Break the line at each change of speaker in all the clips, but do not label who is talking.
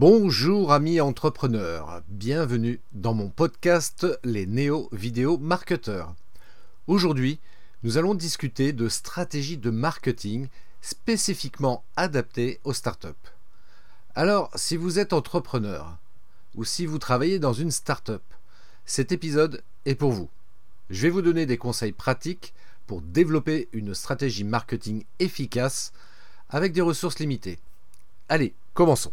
Bonjour amis entrepreneurs, bienvenue dans mon podcast Les Néo Vidéo Marketeurs. Aujourd'hui, nous allons discuter de stratégies de marketing spécifiquement adaptées aux startups. Alors, si vous êtes entrepreneur ou si vous travaillez dans une startup, cet épisode est pour vous. Je vais vous donner des conseils pratiques pour développer une stratégie marketing efficace avec des ressources limitées. Allez, commençons.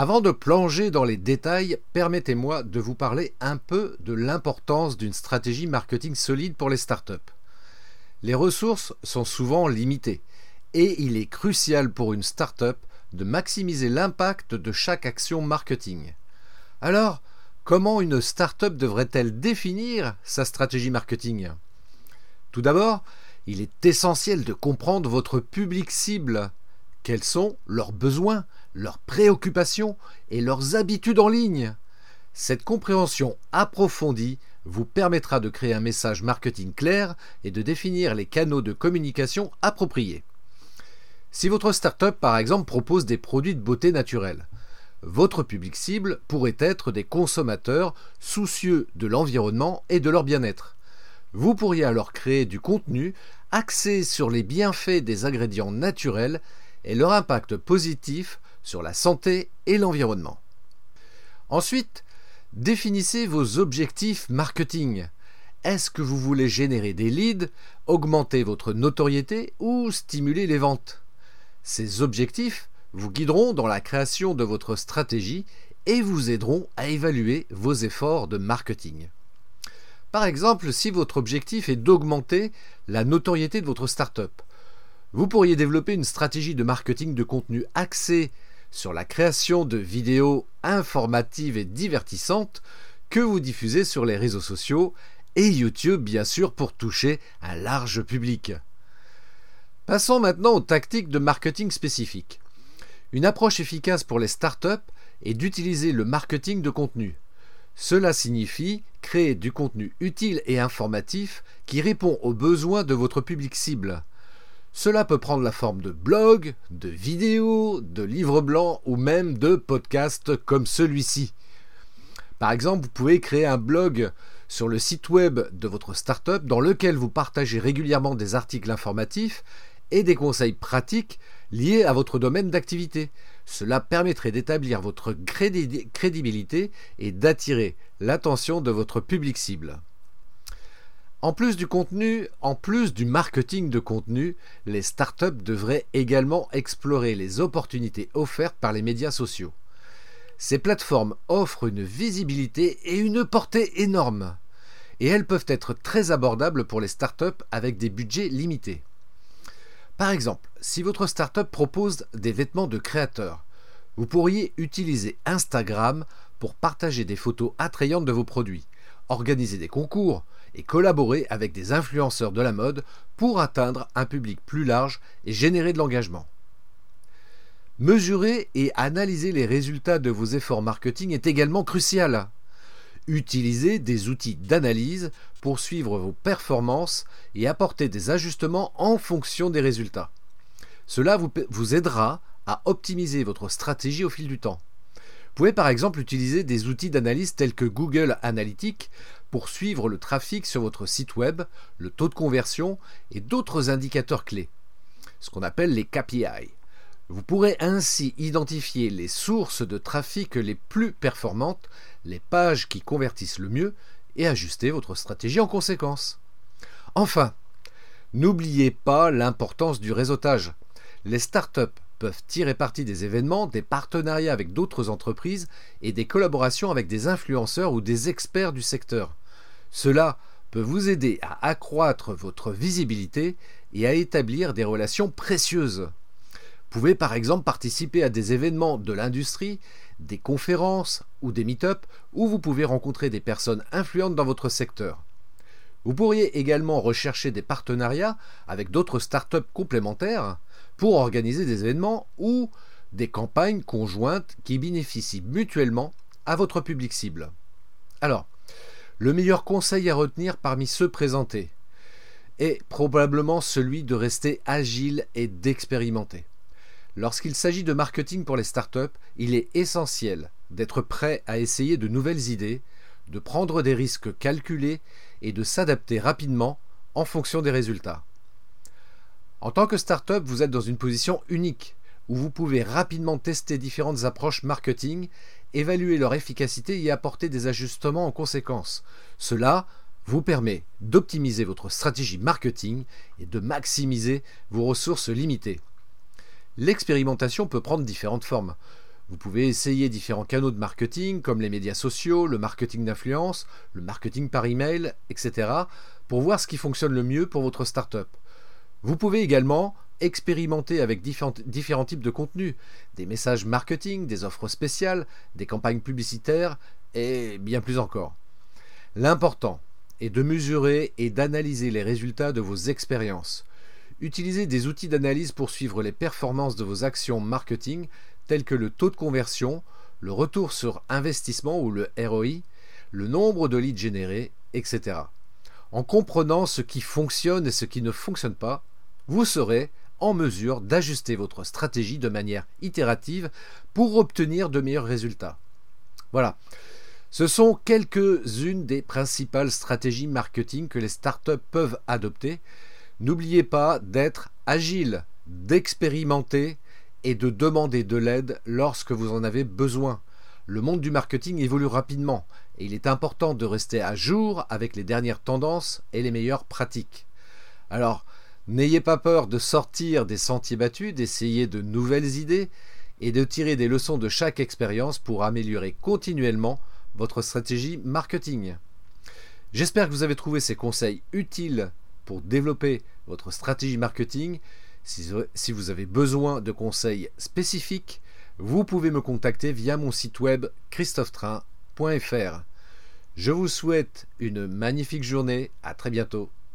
Avant de plonger dans les détails, permettez-moi de vous parler un peu de l'importance d'une stratégie marketing solide pour les startups. Les ressources sont souvent limitées et il est crucial pour une startup de maximiser l'impact de chaque action marketing. Alors, comment une startup devrait-elle définir sa stratégie marketing? Tout d'abord, il est essentiel de comprendre votre public cible. Quels sont leurs besoins, leurs préoccupations et leurs habitudes en ligne. Cette compréhension approfondie vous permettra de créer un message marketing clair et de définir les canaux de communication appropriés. Si votre startup par exemple propose des produits de beauté naturelle, votre public cible pourrait être des consommateurs soucieux de l'environnement et de leur bien-être. Vous pourriez alors créer du contenu axé sur les bienfaits des ingrédients naturels et leur impact positif sur la santé et l'environnement. Ensuite, définissez vos objectifs marketing. Est-ce que vous voulez générer des leads, augmenter votre notoriété ou stimuler les ventes? Ces objectifs vous guideront dans la création de votre stratégie et vous aideront à évaluer vos efforts de marketing. Par exemple, si votre objectif est d'augmenter la notoriété de votre startup, vous pourriez développer une stratégie de marketing de contenu axée sur la création de vidéos informatives et divertissantes que vous diffusez sur les réseaux sociaux et YouTube bien sûr pour toucher un large public. Passons maintenant aux tactiques de marketing spécifiques. Une approche efficace pour les startups est d'utiliser le marketing de contenu. Cela signifie créer du contenu utile et informatif qui répond aux besoins de votre public cible. Cela peut prendre la forme de blogs, de vidéos, de livres blancs ou même de podcasts comme celui-ci. Par exemple, vous pouvez créer un blog sur le site web de votre startup dans lequel vous partagez régulièrement des articles informatifs et des conseils pratiques liés à votre domaine d'activité. Cela permettrait d'établir votre crédibilité et d'attirer l'attention de votre public cible. En plus du contenu, en plus du marketing de contenu, les startups devraient également explorer les opportunités offertes par les médias sociaux. Ces plateformes offrent une visibilité et une portée énormes, et elles peuvent être très abordables pour les startups avec des budgets limités. Par exemple, si votre startup propose des vêtements de créateurs, vous pourriez utiliser Instagram pour partager des photos attrayantes de vos produits, organiser des concours, et collaborer avec des influenceurs de la mode pour atteindre un public plus large et générer de l'engagement. Mesurer et analyser les résultats de vos efforts marketing est également crucial. Utilisez des outils d'analyse pour suivre vos performances et apporter des ajustements en fonction des résultats. Cela vous, vous aidera à optimiser votre stratégie au fil du temps. Vous pouvez par exemple utiliser des outils d'analyse tels que Google Analytics pour suivre le trafic sur votre site web, le taux de conversion et d'autres indicateurs clés, ce qu'on appelle les KPI. Vous pourrez ainsi identifier les sources de trafic les plus performantes, les pages qui convertissent le mieux et ajuster votre stratégie en conséquence. Enfin, n'oubliez pas l'importance du réseautage. Les startups peuvent tirer parti des événements, des partenariats avec d'autres entreprises et des collaborations avec des influenceurs ou des experts du secteur. Cela peut vous aider à accroître votre visibilité et à établir des relations précieuses. Vous pouvez par exemple participer à des événements de l'industrie, des conférences ou des meet-up où vous pouvez rencontrer des personnes influentes dans votre secteur. Vous pourriez également rechercher des partenariats avec d'autres startups complémentaires pour organiser des événements ou des campagnes conjointes qui bénéficient mutuellement à votre public cible. Alors, le meilleur conseil à retenir parmi ceux présentés est probablement celui de rester agile et d'expérimenter. Lorsqu'il s'agit de marketing pour les startups, il est essentiel d'être prêt à essayer de nouvelles idées, de prendre des risques calculés et de s'adapter rapidement en fonction des résultats. En tant que startup, vous êtes dans une position unique où vous pouvez rapidement tester différentes approches marketing, évaluer leur efficacité et apporter des ajustements en conséquence. Cela vous permet d'optimiser votre stratégie marketing et de maximiser vos ressources limitées. L'expérimentation peut prendre différentes formes. Vous pouvez essayer différents canaux de marketing comme les médias sociaux, le marketing d'influence, le marketing par email, etc. pour voir ce qui fonctionne le mieux pour votre startup. Vous pouvez également expérimenter avec différents, types de contenus, des messages marketing, des offres spéciales, des campagnes publicitaires et bien plus encore. L'important est de mesurer et d'analyser les résultats de vos expériences. Utilisez des outils d'analyse pour suivre les performances de vos actions marketing tels que le taux de conversion, le retour sur investissement ou le ROI, le nombre de leads générés, etc. En comprenant ce qui fonctionne et ce qui ne fonctionne pas, vous serez en mesure d'ajuster votre stratégie de manière itérative pour obtenir de meilleurs résultats. Voilà. Ce sont quelques-unes des principales stratégies marketing que les startups peuvent adopter N'oubliez pas d'être agile, d'expérimenter et de demander de l'aide lorsque vous en avez besoin. Le monde du marketing évolue rapidement et il est important de rester à jour avec les dernières tendances et les meilleures pratiques. Alors, n'ayez pas peur de sortir des sentiers battus, d'essayer de nouvelles idées et de tirer des leçons de chaque expérience pour améliorer continuellement votre stratégie marketing. J'espère que vous avez trouvé ces conseils utiles pour développer votre stratégie marketing. Si, vous avez besoin de conseils spécifiques, vous pouvez me contacter via mon site web christophetrain.fr. Je vous souhaite une magnifique journée, à très bientôt.